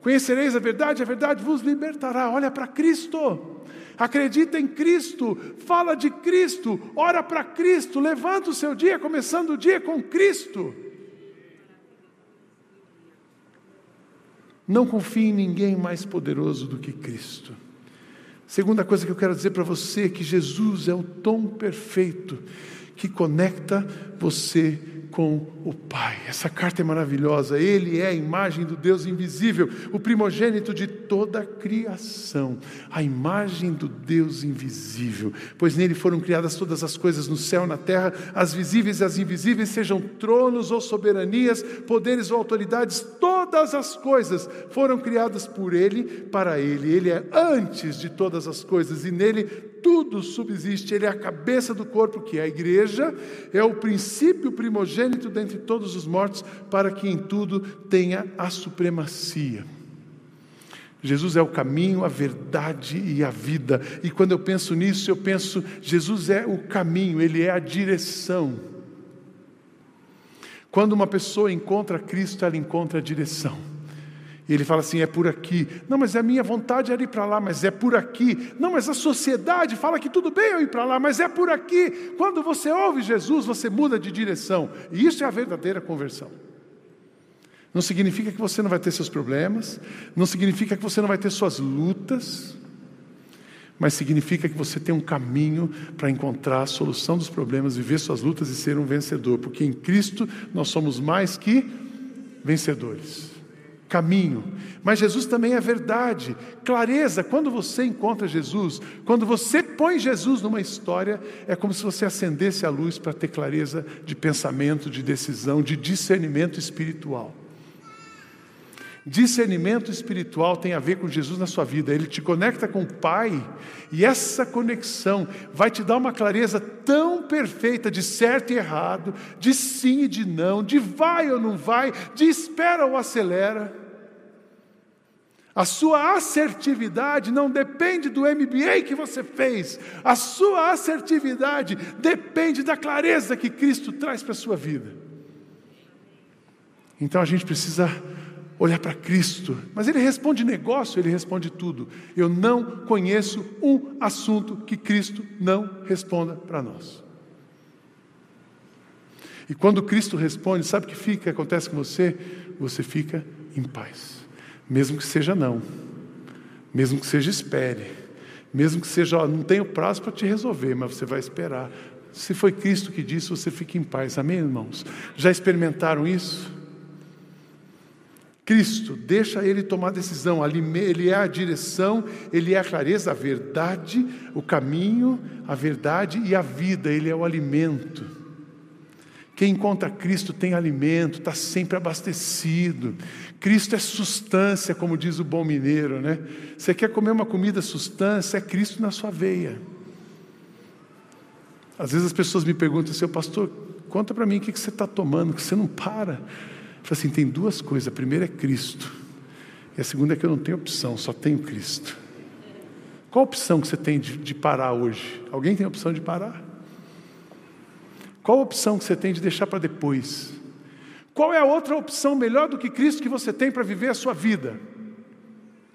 Speaker 1: Conhecereis a verdade, a verdade vos libertará. Olha para Cristo acredita em Cristo, fala de Cristo, ora para Cristo, levanta o seu dia, começando o dia com Cristo. Não confie em ninguém mais poderoso do que Cristo. Segunda coisa que eu quero dizer para você é que Jesus é o tom perfeito que conecta você com o Pai. Essa carta é maravilhosa. Ele é a imagem do Deus invisível, o primogênito de toda a criação, a imagem do Deus invisível. Pois nele foram criadas todas as coisas no céu, na terra, as visíveis e as invisíveis, sejam tronos ou soberanias, poderes ou autoridades, todas as coisas foram criadas por ele, para ele. Ele é antes de todas as coisas e nele tudo subsiste. Ele é a cabeça do corpo, que é a igreja, é o princípio primogênito dentre todos os mortos, para que em tudo tenha a supremacia. Jesus é o caminho, a verdade e a vida. E quando eu penso nisso, eu penso, Jesus é o caminho, ele é a direção. Quando uma pessoa encontra Cristo, ela encontra a direção. Ele fala assim: é por aqui. Não, mas a minha vontade era ir para lá, mas é por aqui. Não, mas a sociedade fala que tudo bem eu ir para lá, mas é por aqui. Quando você ouve Jesus, você muda de direção. E isso é a verdadeira conversão. Não significa que você não vai ter seus problemas, não significa que você não vai ter suas lutas, mas significa que você tem um caminho para encontrar a solução dos problemas, viver suas lutas e ser um vencedor, porque em Cristo nós somos mais que vencedores caminho. Mas Jesus também é verdade, clareza. Quando você encontra Jesus, quando você põe Jesus numa história, é como se você acendesse a luz para ter clareza de pensamento, de decisão, de discernimento espiritual. Discernimento espiritual tem a ver com Jesus na sua vida, ele te conecta com o Pai, e essa conexão vai te dar uma clareza tão perfeita de certo e errado, de sim e de não, de vai ou não vai, de espera ou acelera. A sua assertividade não depende do MBA que você fez, a sua assertividade depende da clareza que Cristo traz para a sua vida. Então a gente precisa olhar para Cristo, mas Ele responde negócio, Ele responde tudo. Eu não conheço um assunto que Cristo não responda para nós. E quando Cristo responde, sabe o que fica, acontece com você? Você fica em paz mesmo que seja não, mesmo que seja espere, mesmo que seja, ó, não tenho prazo para te resolver, mas você vai esperar. Se foi Cristo que disse, você fica em paz. Amém, irmãos? Já experimentaram isso? Cristo, deixa Ele tomar decisão, Ele é a direção, Ele é a clareza, a verdade, o caminho, a verdade e a vida, Ele é o alimento. Quem encontra Cristo tem alimento, está sempre abastecido. Cristo é substância, como diz o bom mineiro, né? Você quer comer uma comida substância, é Cristo na sua veia. Às vezes as pessoas me perguntam, seu pastor, conta para mim o que você está tomando, que você não para. Eu falo assim, tem duas coisas. A primeira é Cristo. E a segunda é que eu não tenho opção, só tenho Cristo. Qual a opção que você tem de, de parar hoje? Alguém tem a opção de parar? Qual a opção que você tem de deixar para depois? Qual é a outra opção melhor do que Cristo que você tem para viver a sua vida?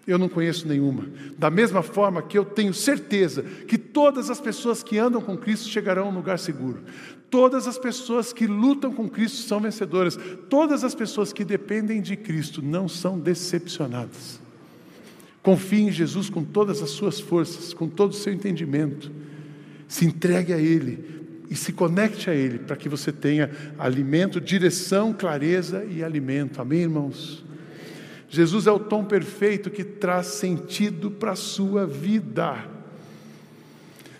Speaker 1: Eu não conheço nenhuma. Da mesma forma que eu tenho certeza que todas as pessoas que andam com Cristo chegarão a um lugar seguro. Todas as pessoas que lutam com Cristo são vencedoras. Todas as pessoas que dependem de Cristo não são decepcionadas. Confie em Jesus com todas as suas forças, com todo o seu entendimento. Se entregue a Ele, e se conecte a Ele para que você tenha alimento, direção, clareza e alimento. Amém, irmãos? Jesus é o tom perfeito que traz sentido para a sua vida.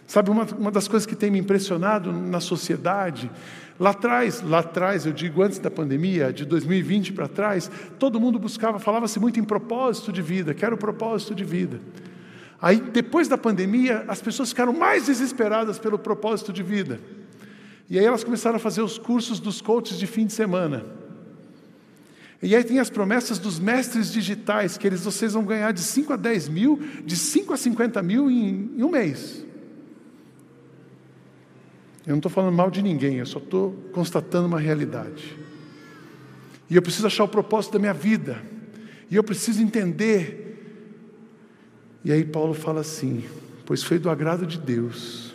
Speaker 1: Sabe, uma, uma das coisas que tem me impressionado na sociedade, lá atrás, lá atrás, eu digo antes da pandemia, de 2020 para trás, todo mundo buscava, falava-se muito em propósito de vida, quero propósito de vida. Aí, depois da pandemia, as pessoas ficaram mais desesperadas pelo propósito de vida. E aí elas começaram a fazer os cursos dos coaches de fim de semana. E aí tem as promessas dos mestres digitais, que eles vocês vão ganhar de 5 a 10 mil, de 5 a 50 mil em, em um mês. Eu não estou falando mal de ninguém, eu só estou constatando uma realidade. E eu preciso achar o propósito da minha vida. E eu preciso entender. E aí Paulo fala assim: pois foi do agrado de Deus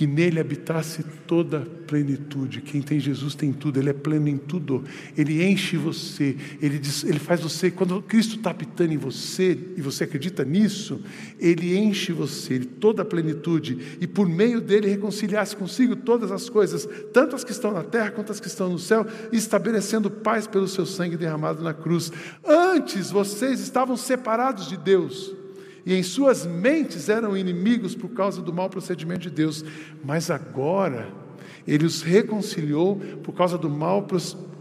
Speaker 1: que nele habitasse toda a plenitude. Quem tem Jesus tem tudo, ele é pleno em tudo. Ele enche você, ele, diz, ele faz você, quando Cristo está habitando em você, e você acredita nisso, ele enche você, toda a plenitude, e por meio dele reconciliasse consigo todas as coisas, tanto as que estão na terra quanto as que estão no céu, estabelecendo paz pelo seu sangue derramado na cruz. Antes vocês estavam separados de Deus e em suas mentes eram inimigos por causa do mau procedimento de Deus, mas agora ele os reconciliou por causa do mau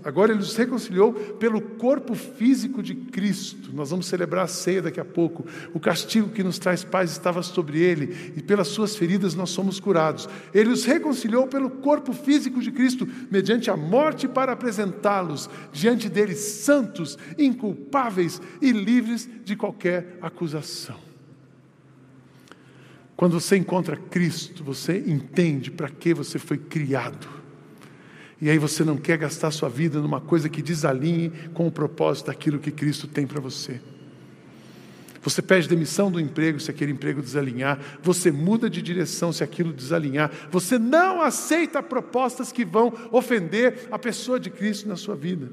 Speaker 1: agora ele os reconciliou pelo corpo físico de Cristo. Nós vamos celebrar a ceia daqui a pouco. O castigo que nos traz paz estava sobre ele e pelas suas feridas nós somos curados. Ele os reconciliou pelo corpo físico de Cristo mediante a morte para apresentá-los diante dele santos, inculpáveis e livres de qualquer acusação. Quando você encontra Cristo, você entende para que você foi criado. E aí você não quer gastar sua vida numa coisa que desalinhe com o propósito daquilo que Cristo tem para você. Você pede demissão do emprego se aquele emprego desalinhar, você muda de direção se aquilo desalinhar, você não aceita propostas que vão ofender a pessoa de Cristo na sua vida.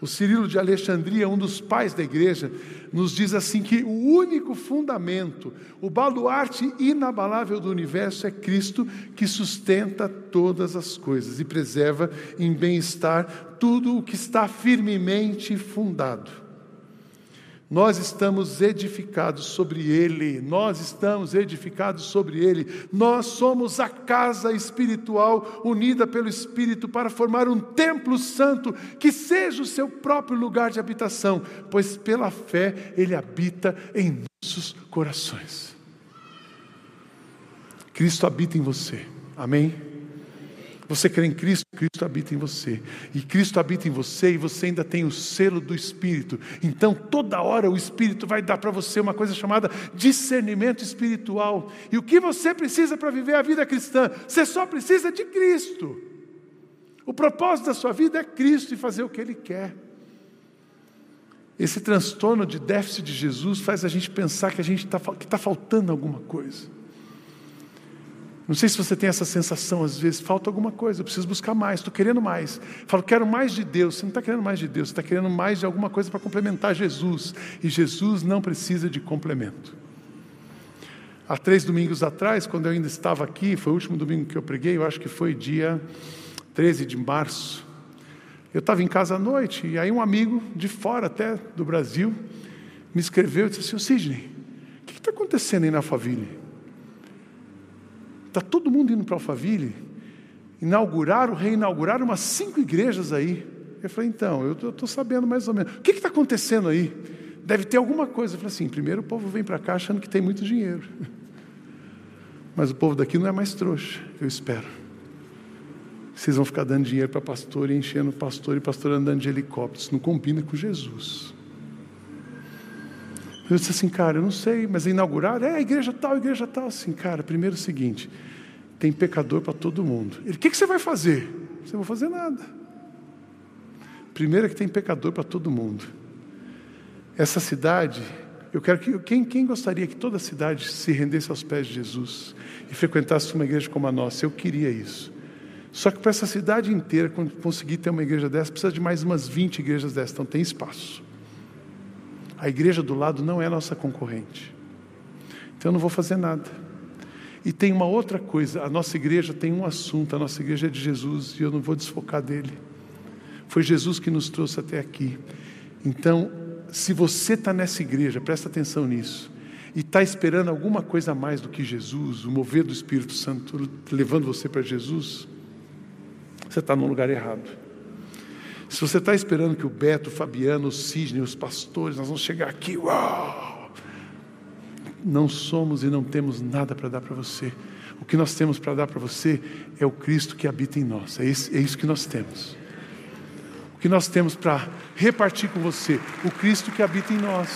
Speaker 1: O Cirilo de Alexandria, um dos pais da igreja, nos diz assim que o único fundamento, o baluarte inabalável do universo é Cristo que sustenta todas as coisas e preserva em bem-estar tudo o que está firmemente fundado. Nós estamos edificados sobre Ele, nós estamos edificados sobre Ele, nós somos a casa espiritual unida pelo Espírito para formar um templo santo que seja o seu próprio lugar de habitação, pois pela fé Ele habita em nossos corações. Cristo habita em você, amém? Você crê em Cristo, Cristo habita em você. E Cristo habita em você e você ainda tem o selo do Espírito. Então, toda hora o Espírito vai dar para você uma coisa chamada discernimento espiritual. E o que você precisa para viver a vida cristã? Você só precisa de Cristo. O propósito da sua vida é Cristo e fazer o que Ele quer. Esse transtorno de déficit de Jesus faz a gente pensar que a gente está que tá faltando alguma coisa. Não sei se você tem essa sensação, às vezes, falta alguma coisa, eu preciso buscar mais, estou querendo mais. Falo, quero mais de Deus. Você não está querendo mais de Deus, você está querendo mais de alguma coisa para complementar Jesus. E Jesus não precisa de complemento. Há três domingos atrás, quando eu ainda estava aqui, foi o último domingo que eu preguei, eu acho que foi dia 13 de março. Eu estava em casa à noite, e aí um amigo de fora até do Brasil me escreveu e disse assim: Sidney, o que está acontecendo aí na Alphaville? Está todo mundo indo para Alphaville inauguraram, reinauguraram umas cinco igrejas aí. Eu falei, então, eu estou sabendo mais ou menos. O que está acontecendo aí? Deve ter alguma coisa. Eu falei assim: primeiro o povo vem para cá achando que tem muito dinheiro. Mas o povo daqui não é mais trouxa, eu espero. Vocês vão ficar dando dinheiro para pastor e enchendo pastor e pastor andando de helicóptero. Isso não combina com Jesus. Eu disse assim, cara, eu não sei, mas inaugurar, é igreja tal, igreja tal. Assim, cara, primeiro é o seguinte: tem pecador para todo mundo. Ele, o que, que você vai fazer? Você não vai fazer nada. Primeiro é que tem pecador para todo mundo. Essa cidade, eu quero que quem, quem gostaria que toda a cidade se rendesse aos pés de Jesus e frequentasse uma igreja como a nossa? Eu queria isso. Só que para essa cidade inteira conseguir ter uma igreja dessa, precisa de mais umas 20 igrejas dessas, então tem espaço. A igreja do lado não é nossa concorrente. Então eu não vou fazer nada. E tem uma outra coisa: a nossa igreja tem um assunto, a nossa igreja é de Jesus e eu não vou desfocar dele. Foi Jesus que nos trouxe até aqui. Então, se você está nessa igreja, presta atenção nisso, e está esperando alguma coisa a mais do que Jesus, o mover do Espírito Santo levando você para Jesus, você está no lugar errado. Se você está esperando que o Beto, o Fabiano, o Cisne, os pastores, nós vamos chegar aqui, uau! Não somos e não temos nada para dar para você. O que nós temos para dar para você é o Cristo que habita em nós. É, esse, é isso que nós temos. O que nós temos para repartir com você? O Cristo que habita em nós.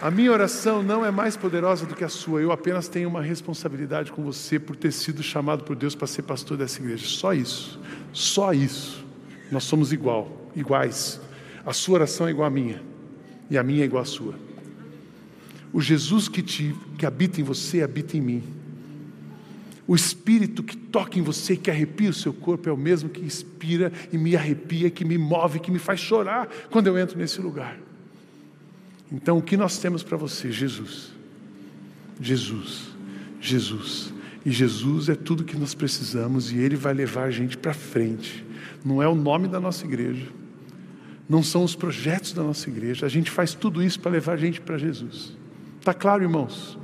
Speaker 1: A minha oração não é mais poderosa do que a sua. Eu apenas tenho uma responsabilidade com você por ter sido chamado por Deus para ser pastor dessa igreja. Só isso. Só isso. Nós somos igual, iguais. A sua oração é igual à minha e a minha é igual à sua. O Jesus que, te, que habita em você habita em mim. O Espírito que toca em você, que arrepia o seu corpo, é o mesmo que inspira e me arrepia, que me move, que me faz chorar quando eu entro nesse lugar. Então, o que nós temos para você? Jesus. Jesus. Jesus. E Jesus é tudo que nós precisamos e Ele vai levar a gente para frente. Não é o nome da nossa igreja, não são os projetos da nossa igreja. A gente faz tudo isso para levar a gente para Jesus. Está claro, irmãos?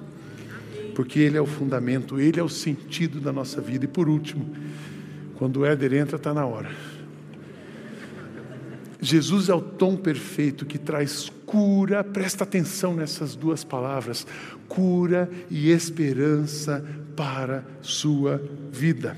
Speaker 1: Porque Ele é o fundamento, Ele é o sentido da nossa vida. E por último, quando o Éder entra, está na hora. Jesus é o tom perfeito que traz cura, presta atenção nessas duas palavras: cura e esperança para sua vida.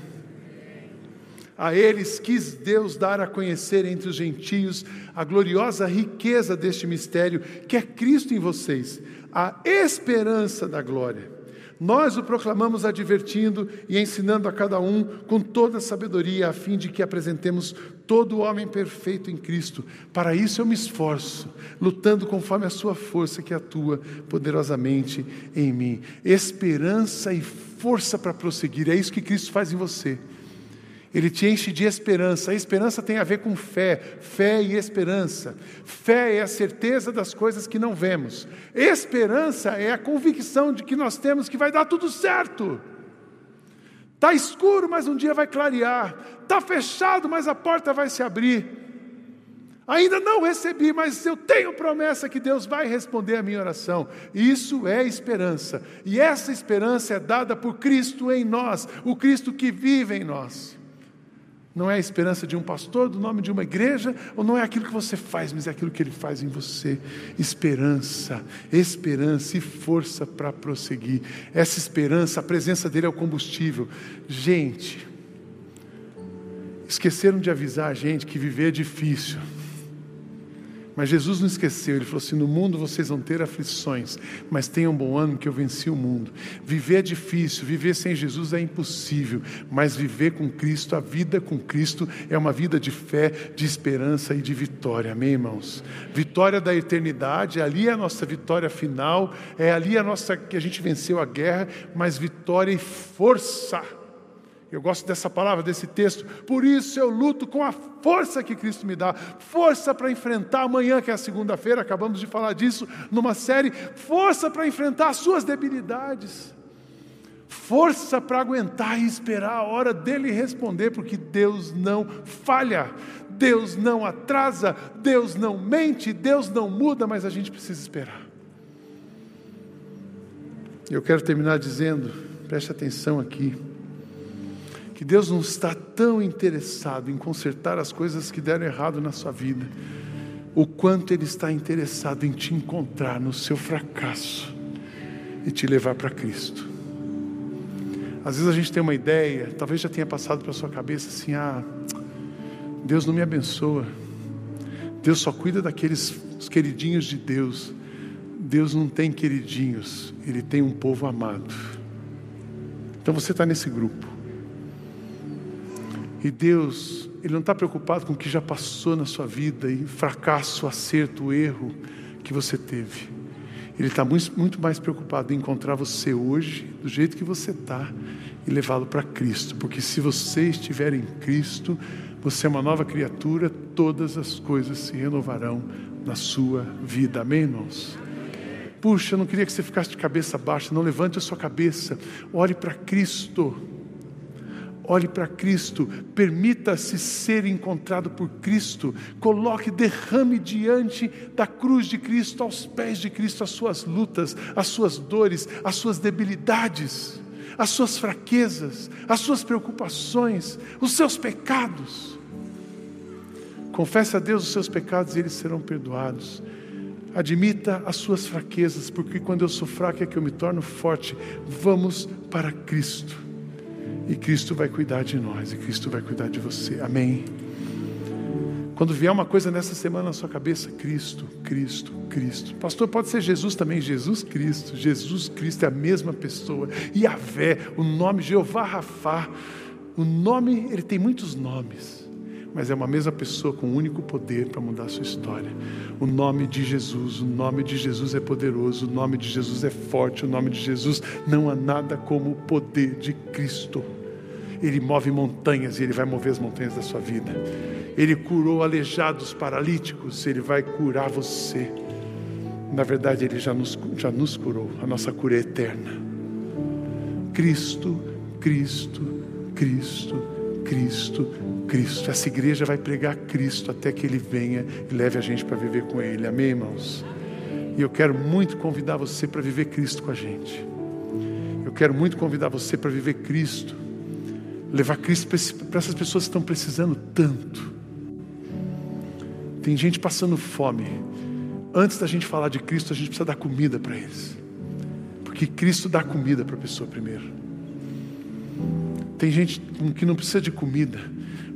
Speaker 1: A eles quis Deus dar a conhecer entre os gentios a gloriosa riqueza deste mistério, que é Cristo em vocês, a esperança da glória. Nós o proclamamos advertindo e ensinando a cada um com toda a sabedoria, a fim de que apresentemos todo o homem perfeito em Cristo. Para isso eu me esforço, lutando conforme a sua força que atua poderosamente em mim. Esperança e força para prosseguir, é isso que Cristo faz em você. Ele te enche de esperança. A esperança tem a ver com fé, fé e esperança. Fé é a certeza das coisas que não vemos. Esperança é a convicção de que nós temos que vai dar tudo certo. Está escuro, mas um dia vai clarear. Está fechado, mas a porta vai se abrir. Ainda não recebi, mas eu tenho promessa que Deus vai responder a minha oração. Isso é esperança. E essa esperança é dada por Cristo em nós, o Cristo que vive em nós. Não é a esperança de um pastor, do nome de uma igreja, ou não é aquilo que você faz, mas é aquilo que ele faz em você. Esperança, esperança e força para prosseguir. Essa esperança, a presença dele é o combustível. Gente, esqueceram de avisar a gente que viver é difícil. Mas Jesus não esqueceu, ele falou assim: No mundo vocês vão ter aflições, mas tenham bom ânimo que eu venci o mundo. Viver é difícil, viver sem Jesus é impossível, mas viver com Cristo, a vida com Cristo, é uma vida de fé, de esperança e de vitória, amém, irmãos? Vitória da eternidade, ali é a nossa vitória final, é ali a nossa que a gente venceu a guerra, mas vitória e força eu gosto dessa palavra, desse texto. Por isso eu luto com a força que Cristo me dá. Força para enfrentar amanhã, que é a segunda-feira, acabamos de falar disso numa série. Força para enfrentar as suas debilidades. Força para aguentar e esperar a hora dele responder, porque Deus não falha, Deus não atrasa, Deus não mente, Deus não muda, mas a gente precisa esperar. Eu quero terminar dizendo, preste atenção aqui. Que Deus não está tão interessado em consertar as coisas que deram errado na sua vida, o quanto Ele está interessado em te encontrar no seu fracasso e te levar para Cristo. Às vezes a gente tem uma ideia, talvez já tenha passado pela sua cabeça assim: ah, Deus não me abençoa, Deus só cuida daqueles queridinhos de Deus. Deus não tem queridinhos, Ele tem um povo amado. Então você está nesse grupo. E Deus, Ele não está preocupado com o que já passou na sua vida, e fracasso, acerto, erro que você teve. Ele está muito mais preocupado em encontrar você hoje, do jeito que você está, e levá-lo para Cristo. Porque se você estiver em Cristo, você é uma nova criatura, todas as coisas se renovarão na sua vida. Amém, irmãos? Puxa, eu não queria que você ficasse de cabeça baixa, não levante a sua cabeça, olhe para Cristo. Olhe para Cristo, permita-se ser encontrado por Cristo, coloque, derrame diante da cruz de Cristo, aos pés de Cristo, as suas lutas, as suas dores, as suas debilidades, as suas fraquezas, as suas preocupações, os seus pecados. Confesse a Deus os seus pecados e eles serão perdoados. Admita as suas fraquezas, porque quando eu sou fraco é que eu me torno forte. Vamos para Cristo. E Cristo vai cuidar de nós, e Cristo vai cuidar de você. Amém. Quando vier uma coisa nessa semana na sua cabeça, Cristo, Cristo, Cristo. Pastor, pode ser Jesus também, Jesus Cristo. Jesus Cristo é a mesma pessoa. E a o nome Jeová Rafá. O nome, ele tem muitos nomes mas é uma mesma pessoa com um único poder para mudar a sua história. O nome de Jesus, o nome de Jesus é poderoso, o nome de Jesus é forte, o nome de Jesus não há nada como o poder de Cristo. Ele move montanhas e ele vai mover as montanhas da sua vida. Ele curou aleijados, paralíticos, ele vai curar você. Na verdade, ele já nos, já nos curou, a nossa cura é eterna. Cristo, Cristo, Cristo, Cristo, Cristo. Essa igreja vai pregar Cristo até que Ele venha e leve a gente para viver com Ele. Amém, irmãos? E eu quero muito convidar você para viver Cristo com a gente. Eu quero muito convidar você para viver Cristo, levar Cristo para essas pessoas que estão precisando tanto. Tem gente passando fome. Antes da gente falar de Cristo, a gente precisa dar comida para eles. Porque Cristo dá comida para a pessoa primeiro. Tem gente que não precisa de comida,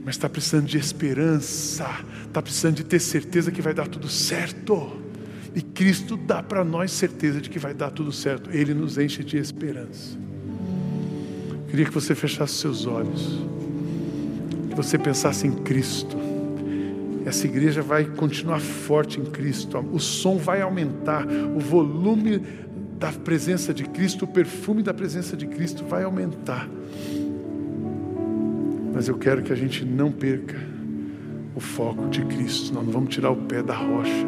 Speaker 1: mas está precisando de esperança, está precisando de ter certeza que vai dar tudo certo. E Cristo dá para nós certeza de que vai dar tudo certo. Ele nos enche de esperança. Queria que você fechasse seus olhos, que você pensasse em Cristo. Essa igreja vai continuar forte em Cristo. O som vai aumentar, o volume da presença de Cristo, o perfume da presença de Cristo vai aumentar. Mas eu quero que a gente não perca o foco de Cristo. Nós não vamos tirar o pé da rocha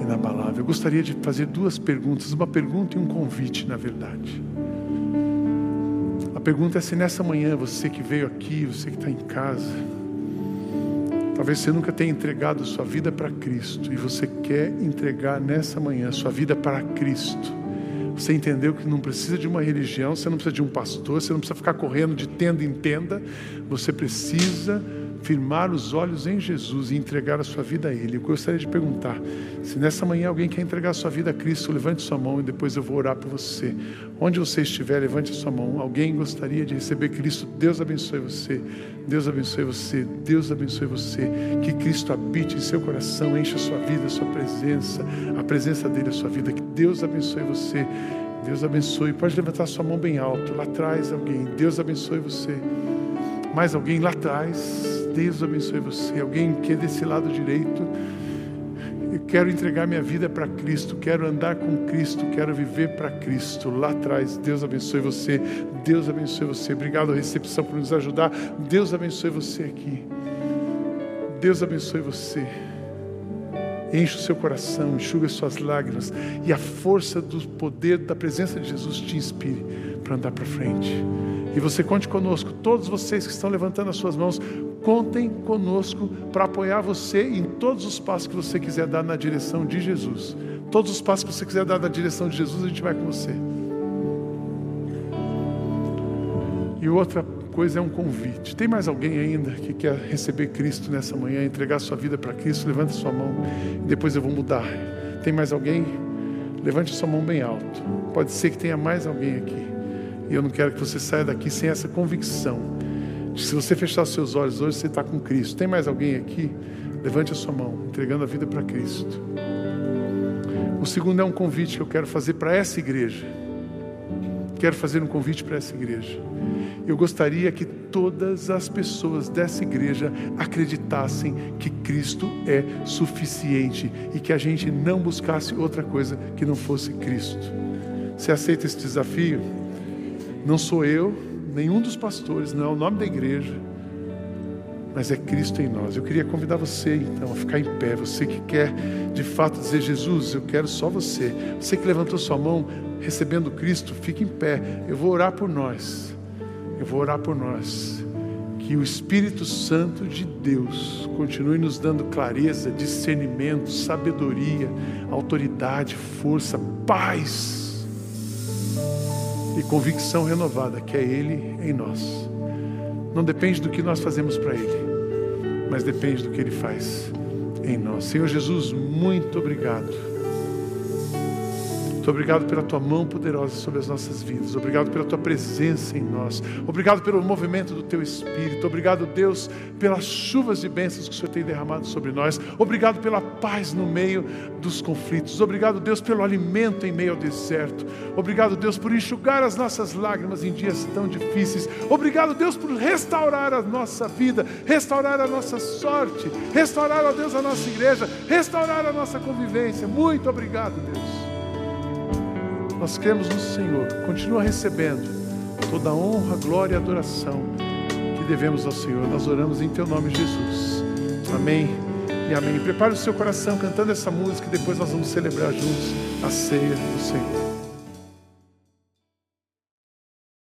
Speaker 1: inabalável. Eu gostaria de fazer duas perguntas, uma pergunta e um convite, na verdade. Pergunta é se nessa manhã você que veio aqui, você que está em casa, talvez você nunca tenha entregado sua vida para Cristo e você quer entregar nessa manhã sua vida para Cristo. Você entendeu que não precisa de uma religião, você não precisa de um pastor, você não precisa ficar correndo de tenda em tenda. Você precisa firmar os olhos em Jesus e entregar a sua vida a Ele. Eu gostaria de perguntar: se nessa manhã alguém quer entregar a sua vida a Cristo, levante sua mão e depois eu vou orar por você. Onde você estiver, levante a sua mão. Alguém gostaria de receber Cristo? Deus abençoe você. Deus abençoe você, Deus abençoe você. Que Cristo habite em seu coração, encha a sua vida, a sua presença, a presença dele, a sua vida. Que Deus abençoe você. Deus abençoe. Pode levantar sua mão bem alto. Lá atrás, alguém. Deus abençoe você. Mais alguém lá atrás. Deus abençoe você. Alguém que é desse lado direito. Eu quero entregar minha vida para Cristo, quero andar com Cristo, quero viver para Cristo. Lá atrás, Deus abençoe você, Deus abençoe você. Obrigado, recepção, por nos ajudar. Deus abençoe você aqui. Deus abençoe você. Enche o seu coração, enxuga as suas lágrimas e a força do poder da presença de Jesus te inspire para andar para frente. E você conte conosco, todos vocês que estão levantando as suas mãos, contem conosco para apoiar você em todos os passos que você quiser dar na direção de Jesus. Todos os passos que você quiser dar na direção de Jesus, a gente vai com você. E outra coisa é um convite. Tem mais alguém ainda que quer receber Cristo nessa manhã, entregar sua vida para Cristo? Levante sua mão. Depois eu vou mudar. Tem mais alguém? Levante sua mão bem alto. Pode ser que tenha mais alguém aqui. E eu não quero que você saia daqui sem essa convicção. De se você fechar os seus olhos hoje, você está com Cristo. Tem mais alguém aqui? Levante a sua mão, entregando a vida para Cristo. O segundo é um convite que eu quero fazer para essa igreja. Quero fazer um convite para essa igreja. Eu gostaria que todas as pessoas dessa igreja acreditassem que Cristo é suficiente e que a gente não buscasse outra coisa que não fosse Cristo. Você aceita esse desafio? Não sou eu, nenhum dos pastores, não é o nome da igreja, mas é Cristo em nós. Eu queria convidar você então a ficar em pé, você que quer de fato dizer: Jesus, eu quero só você. Você que levantou sua mão recebendo Cristo, fique em pé. Eu vou orar por nós. Eu vou orar por nós. Que o Espírito Santo de Deus continue nos dando clareza, discernimento, sabedoria, autoridade, força, paz e convicção renovada que é Ele em nós. Não depende do que nós fazemos para Ele, mas depende do que Ele faz em nós. Senhor Jesus, muito obrigado obrigado pela tua mão poderosa sobre as nossas vidas. Obrigado pela tua presença em nós. Obrigado pelo movimento do teu espírito. Obrigado, Deus, pelas chuvas de bênçãos que o Senhor tem derramado sobre nós. Obrigado pela paz no meio dos conflitos. Obrigado, Deus, pelo alimento em meio ao deserto. Obrigado, Deus, por enxugar as nossas lágrimas em dias tão difíceis. Obrigado, Deus, por restaurar a nossa vida, restaurar a nossa sorte, restaurar, ó Deus, a nossa igreja, restaurar a nossa convivência. Muito obrigado, Deus. Nós cremos no Senhor. Continua recebendo toda a honra, glória e adoração que devemos ao Senhor. Nós oramos em Teu nome, Jesus. Amém e amém. Prepare o seu coração cantando essa música e depois nós vamos celebrar juntos a ceia do Senhor.